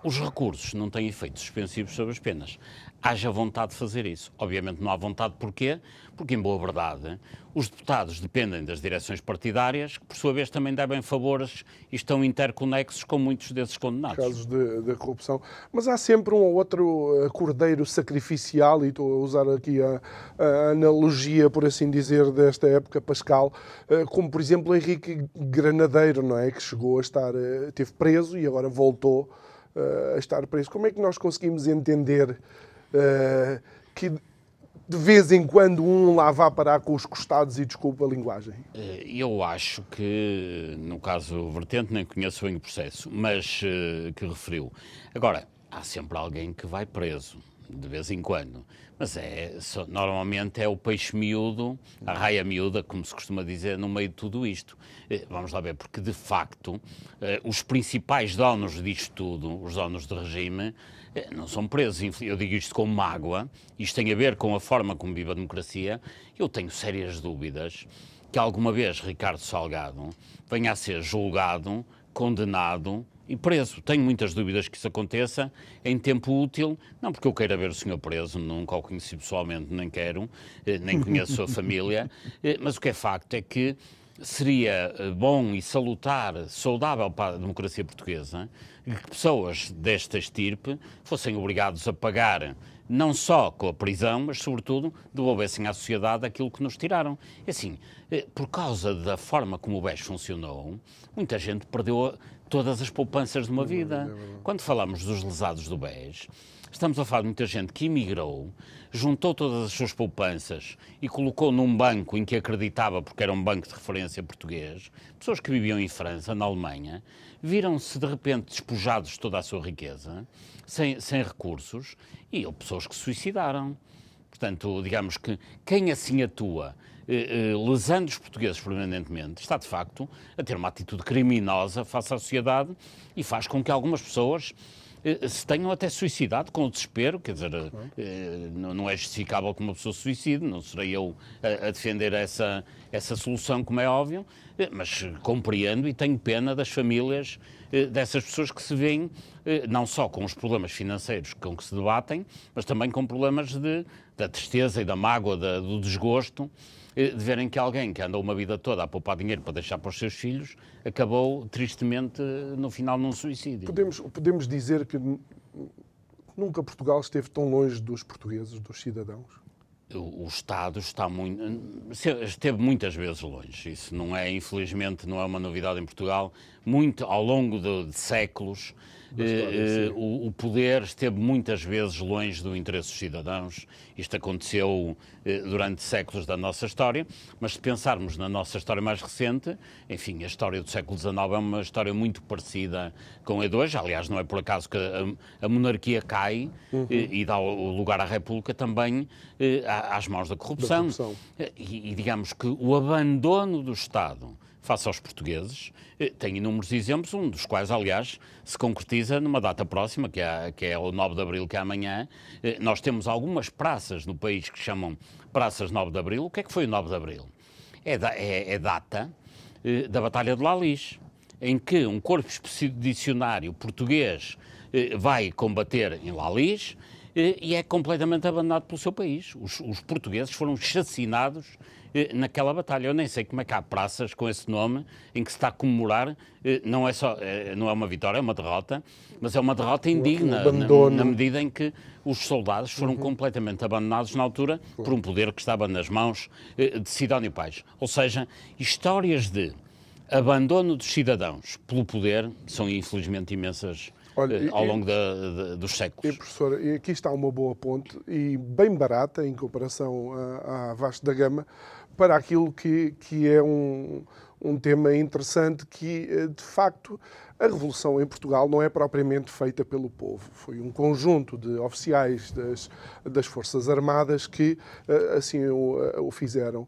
os recursos não têm efeitos suspensivos sobre as penas haja vontade de fazer isso. Obviamente não há vontade, porquê? Porque, em boa verdade, os deputados dependem das direções partidárias, que, por sua vez, também devem favores e estão interconexos com muitos desses condenados. Casos de, de corrupção. Mas há sempre um ou outro eh, cordeiro sacrificial, e estou a usar aqui a, a analogia, por assim dizer, desta época pascal, eh, como, por exemplo, Henrique Granadeiro, não é? Que chegou a estar, eh, teve preso e agora voltou a estar preso. Como é que nós conseguimos entender que de vez em quando um lá vá parar com os costados e desculpa a linguagem? Eh, eu acho que, no caso vertente, nem conheço bem o processo, mas uh, que referiu. Agora, há sempre alguém que vai preso, de vez em quando. Mas é, normalmente é o peixe miúdo, a raia miúda, como se costuma dizer, no meio de tudo isto. Vamos lá ver, porque de facto os principais donos disto tudo, os donos do regime, não são presos. Eu digo isto com mágoa, isto tem a ver com a forma como vive a democracia. Eu tenho sérias dúvidas que alguma vez Ricardo Salgado venha a ser julgado, condenado e preso. Tenho muitas dúvidas que isso aconteça em tempo útil, não porque eu queira ver o senhor preso, nunca o conheci pessoalmente, nem quero, eh, nem conheço a sua família, eh, mas o que é facto é que seria eh, bom e salutar, saudável para a democracia portuguesa, que pessoas desta estirpe fossem obrigados a pagar não só com a prisão, mas sobretudo devolvessem à sociedade aquilo que nos tiraram. Assim, eh, por causa da forma como o BES funcionou, muita gente perdeu todas as poupanças de uma vida. Quando falamos dos lesados do BES, estamos a falar de muita gente que emigrou, juntou todas as suas poupanças e colocou num banco em que acreditava, porque era um banco de referência português, pessoas que viviam em França, na Alemanha, viram-se de repente despojados de toda a sua riqueza, sem, sem recursos, e houve pessoas que se suicidaram. Portanto, digamos que quem assim atua, lesando os portugueses permanentemente, está de facto a ter uma atitude criminosa face à sociedade e faz com que algumas pessoas eh, se tenham até suicidado com o desespero, quer dizer, não é justificável que uma pessoa suicide, não serei eu a defender essa, essa solução, como é óbvio, mas compreendo e tenho pena das famílias dessas pessoas que se veem não só com os problemas financeiros com que se debatem, mas também com problemas de, da tristeza e da mágoa, da, do desgosto de verem que alguém que andou uma vida toda a poupar dinheiro para deixar para os seus filhos acabou tristemente no final num suicídio. Podemos, podemos dizer que nunca Portugal esteve tão longe dos portugueses, dos cidadãos? o, Estado está muito, esteve muitas vezes longe. Isso não é, infelizmente, não é uma novidade em Portugal. Muito ao longo de, de séculos, eh, eh, o, o, poder esteve muitas vezes longe do interesse dos cidadãos. Isto aconteceu eh, durante séculos da nossa história, mas se pensarmos na nossa história mais recente, enfim, a história do século XIX é uma história muito parecida com a de hoje. Aliás, não é por acaso que a, a monarquia cai uhum. e, e, dá o lugar à República também às mãos da corrupção. Da corrupção. E, e digamos que o abandono do Estado face aos portugueses. Eh, tem inúmeros exemplos, um dos quais, aliás, se concretiza numa data próxima, que é, que é o 9 de Abril, que é amanhã. Eh, nós temos algumas praças no país que chamam Praças 9 de Abril. O que é que foi o 9 de Abril? É, da, é, é data eh, da Batalha de Lalis, em que um corpo expedicionário português vai combater em Lalis e é completamente abandonado pelo seu país. Os, os portugueses foram chacinados naquela batalha. Eu nem sei como é que há praças com esse nome em que se está a comemorar, eh, não é, só, eh, não é uma vitória, é uma derrota, mas é uma derrota indigna, na, na, medida em que os soldados foram uhum. completamente abandonados na altura por um poder que estava nas mãos de Sidónio Pais. Ou seja, histórias de abandono dos cidadãos pelo poder são infelizmente imensas Olha, ao longo da, dos séculos. E, professor, e aqui está uma boa ponte e bem barata em comparação à, à Vasco da Gama, para aquilo que, que é um, um tema interessante que, eh, de facto, a revolução em Portugal não é propriamente feita pelo povo. Foi um conjunto de oficiais das, das Forças Armadas que eh, assim o, eh, o, fizeram.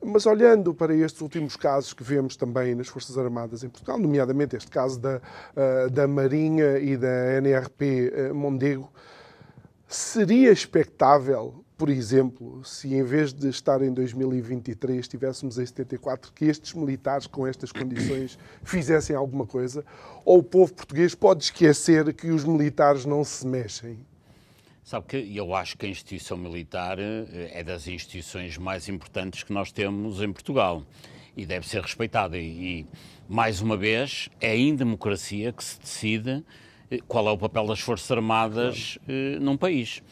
Mas olhando para estes últimos casos que vemos também nas Forças Armadas em Portugal, nomeadamente este caso da, da Marinha e da NRP Mondego, seria expectável por exemplo, se em vez de estar em 2023 estivéssemos em 74, que estes militares com estas condições fizessem alguma coisa, ou o povo português pode esquecer que os militares não se mexem? Sabe que eu acho que a instituição militar eh, é das instituições mais importantes que nós temos em Portugal e deve ser respeitada. E, e mais uma vez, é em democracia que se decide eh, qual é o papel das Forças Armadas claro. Eh, num país.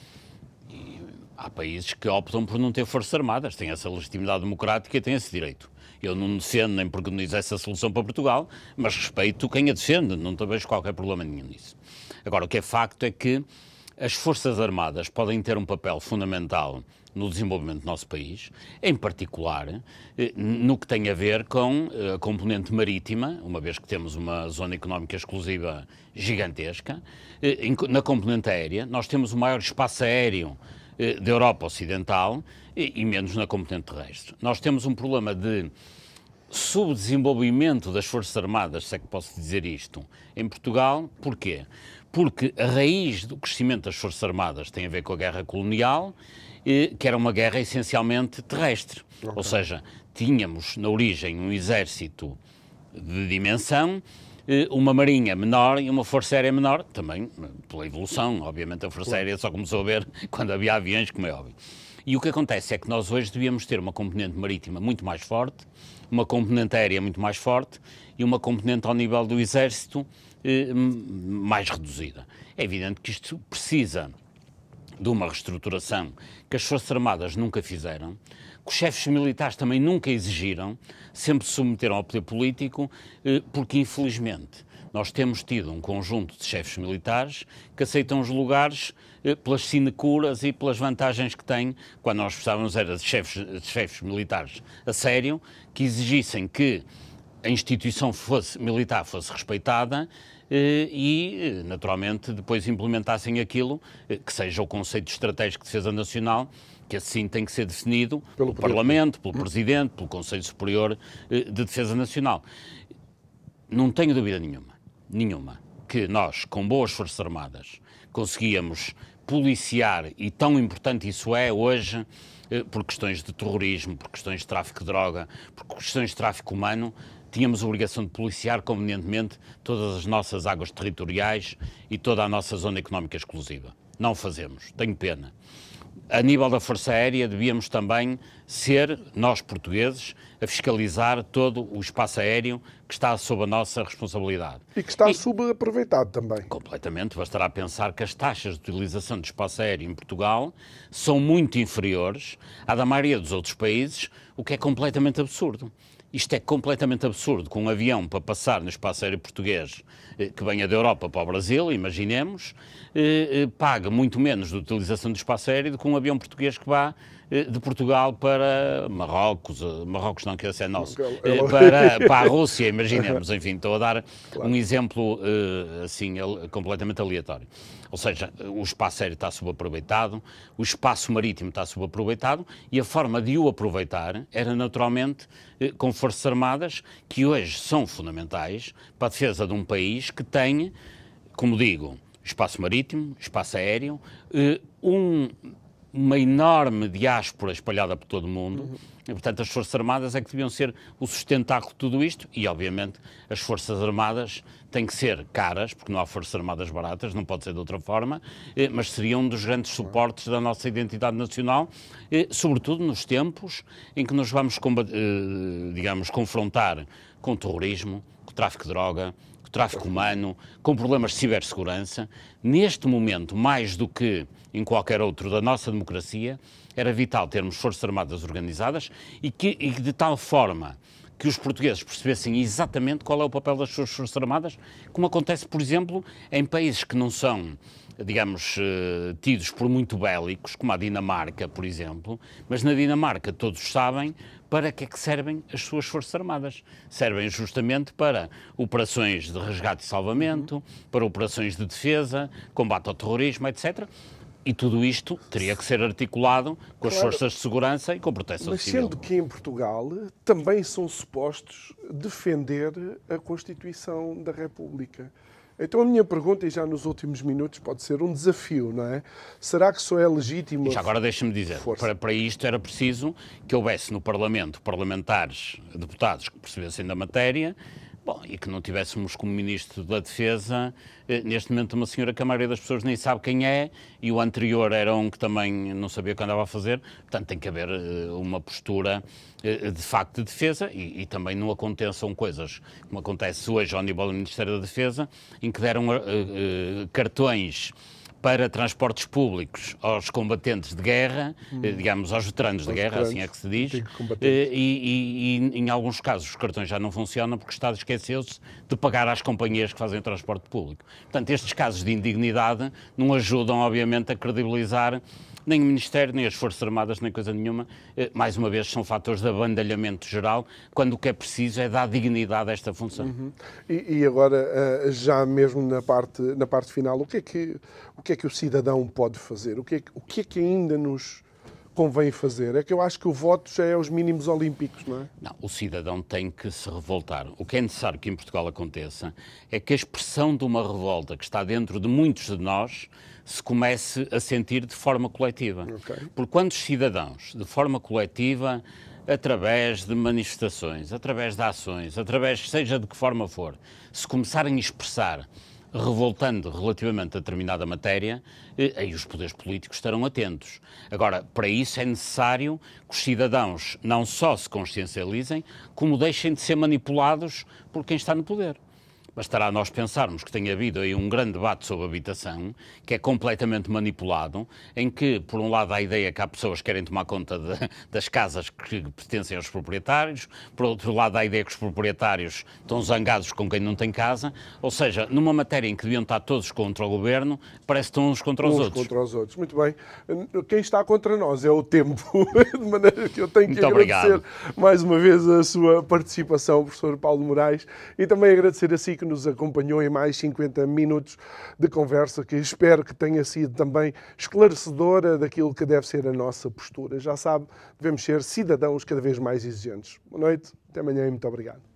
Há países que optam por não ter forças armadas, têm essa legitimidade democrática e têm esse direito. Eu não defendo nem preconizo essa solução para Portugal, mas respeito quem a defende, não vejo qualquer problema nenhum nisso. Agora, o que é facto é que as Forças Armadas podem ter um papel fundamental no desenvolvimento do nosso país, em particular eh, no que tem a ver com eh, a componente marítima, uma vez que temos uma zona económica exclusiva gigantesca. Eh, na componente aérea, nós temos o maior espaço aéreo da Europa Ocidental e, e menos na componente terrestre. Nós temos um problema de subdesenvolvimento das Forças Armadas, se é que posso dizer isto, em Portugal. Porquê? Porque a raiz do crescimento das Forças Armadas tem a ver com a guerra colonial, eh, que era uma guerra essencialmente terrestre. Okay. Ou seja, tínhamos na origem um exército de dimensão eh, uma marinha menor e uma força aérea menor, também pela evolução, obviamente a força aérea só começou a ver quando havia aviões, como é óbvio. E o que acontece é que nós hoje devíamos ter uma componente marítima muito mais forte, uma componente aérea muito mais forte e uma componente ao nível do exército eh, mais reduzida. É evidente que isto precisa de uma reestruturação que as Forças Armadas nunca fizeram, que os chefes militares também nunca exigiram, sempre se submeteram ao poder político, eh, porque infelizmente nós temos tido um conjunto de chefes militares que aceitam os lugares eh, pelas sinecuras e pelas vantagens que têm, quando nós precisávamos era de chefes, de chefes militares a sério, que exigissem que a instituição fosse, militar fosse respeitada e, naturalmente, depois implementassem aquilo que seja o conceito estratégico de defesa nacional que assim tem que ser definido pelo, pelo Parlamento, pelo Presidente, pelo Conselho Superior eh, de Defesa Nacional. Não tenho dúvida nenhuma, nenhuma, que nós, com boas Forças Armadas, conseguíamos policiar, e tão importante isso é hoje, eh, por questões de terrorismo, por questões de tráfico de droga, por questões de tráfico humano, tínhamos a obrigação de policiar convenientemente todas as nossas águas territoriais e toda a nossa zona económica exclusiva. Não fazemos, tenho pena a nível da Força Aérea, devíamos também ser, nós portugueses, a fiscalizar todo o espaço aéreo que está sob a nossa responsabilidade. E que está e, subaproveitado também. Completamente. Bastará pensar que as taxas de utilização do espaço aéreo em Portugal são muito inferiores à da maioria dos outros países, o que é completamente absurdo. Isto é completamente absurdo, com um avião para passar no espaço aéreo português eh, que venha da Europa para o Brasil, imaginemos, eh, eh, paga muito menos de utilização do espaço aéreo do que um avião português que vá de Portugal para Marrocos, Marrocos não, que esse é nosso, para, para a Rússia, imaginemos, enfim, estou a dar claro. um exemplo assim completamente aleatório. Ou seja, o espaço aéreo está subaproveitado, o espaço marítimo está subaproveitado e a forma de o aproveitar era naturalmente com forças armadas que hoje são fundamentais para a defesa de um país que tem, como digo, espaço marítimo, espaço aéreo, eh, um, uma enorme diáspora espalhada por todo o mundo. Uhum. E, portanto, as Forças Armadas é que deviam ser o sustentáculo de tudo isto e, obviamente, as Forças Armadas têm que ser caras, porque não há Forças Armadas baratas, não pode ser de outra forma, eh, mas seriam um dos grandes suportes da nossa identidade nacional, eh, sobretudo nos tempos em que nos vamos, digamos, confrontar com o terrorismo, com o tráfico de droga, tráfico humano, com problemas de cibersegurança. Neste momento, mais do que em qualquer outro da nossa democracia, era vital termos Forças Armadas organizadas e que e de tal forma que os portugueses percebessem exatamente qual é o papel das suas Forças Armadas, como acontece, por exemplo, em países que não são digamos, eh, tidos por muito bélicos, como a Dinamarca, por exemplo, mas na Dinamarca todos sabem para que é que servem as suas Forças Armadas. Servem justamente para operações de resgate e salvamento, uhum. para operações de defesa, combate ao terrorismo, etc. E tudo isto teria que ser articulado com as claro. forças de segurança e com a proteção Mas civil. Mas sendo que em Portugal também são supostos defender a Constituição da República. Então a minha pergunta, e já nos últimos minutos, pode ser um desafio, não é? Será que só é legítimo... E já agora deixa-me dizer, para, para isto era preciso que houvesse no Parlamento parlamentares, deputados que percebessem da matéria, Bom, e que não tivéssemos como Ministro da Defesa, eh, neste momento, uma senhora que a maioria das pessoas nem sabe quem é, e o anterior era um que também não sabia o que andava a fazer. Portanto, tem que haver eh, uma postura eh, de facto de defesa e, e também não aconteçam coisas como acontece hoje ao nível do Ministério da Defesa, em que deram cartões para transportes públicos aos combatentes de guerra, hum. digamos, aos veteranos de guerra, assim é que se diz, eh, e, e, e, em alguns casos os cartões já não funcionam porque o Estado esqueceu-se de pagar às companhias que fazem transporte público. Portanto, estes casos de indignidade não ajudam, obviamente, a credibilizar nem o Ministério, nem as Forças Armadas, nem coisa nenhuma. Eh, mais uma vez, são fatores de abandalhamento geral, quando o que é preciso é dar dignidade a esta função. Uhum. E, e, agora, eh, já mesmo na parte, na parte final, o que, é que, o que é que o cidadão pode fazer? O que é, o que, é que ainda nos convém fazer? É que eu acho que o voto já é os mínimos olímpicos, não é? Não, o cidadão tem que se revoltar. O que é necessário que em Portugal aconteça é que a expressão de uma revolta que está dentro de muitos de nós se comece a sentir de forma coletiva. Okay. Porque quando os cidadãos, de forma coletiva, através de manifestações, através de ações, através, seja de que forma for, se começarem a expressar revoltando relativamente a determinada matéria, eh, aí os poderes políticos estarão atentos. Agora, para isso é necessário que os cidadãos não só se consciencializem, como deixem de ser manipulados por quem está no poder. Bastará nós pensarmos que tem havido aí um grande debate sobre habitação, que é completamente manipulado, em que, por um lado, há a ideia que há pessoas que querem tomar conta de, das casas que pertencem aos proprietários, por outro lado, há a ideia que os proprietários estão zangados com quem não tem casa, ou seja, numa matéria em que deviam estar todos contra o governo, parece que estão uns contra os uns outros. contra os outros. Muito bem. Quem está contra nós é o tempo, de maneira que eu tenho que Muito agradecer obrigado. mais uma vez a sua participação, professor Paulo Moraes, e também agradecer a si que nos acompanhou em mais 50 minutos de conversa, que espero que tenha sido também esclarecedora daquilo que deve ser a nossa postura. Já sabe, devemos ser cidadãos cada vez mais exigentes. Boa noite, até amanhã e muito obrigado.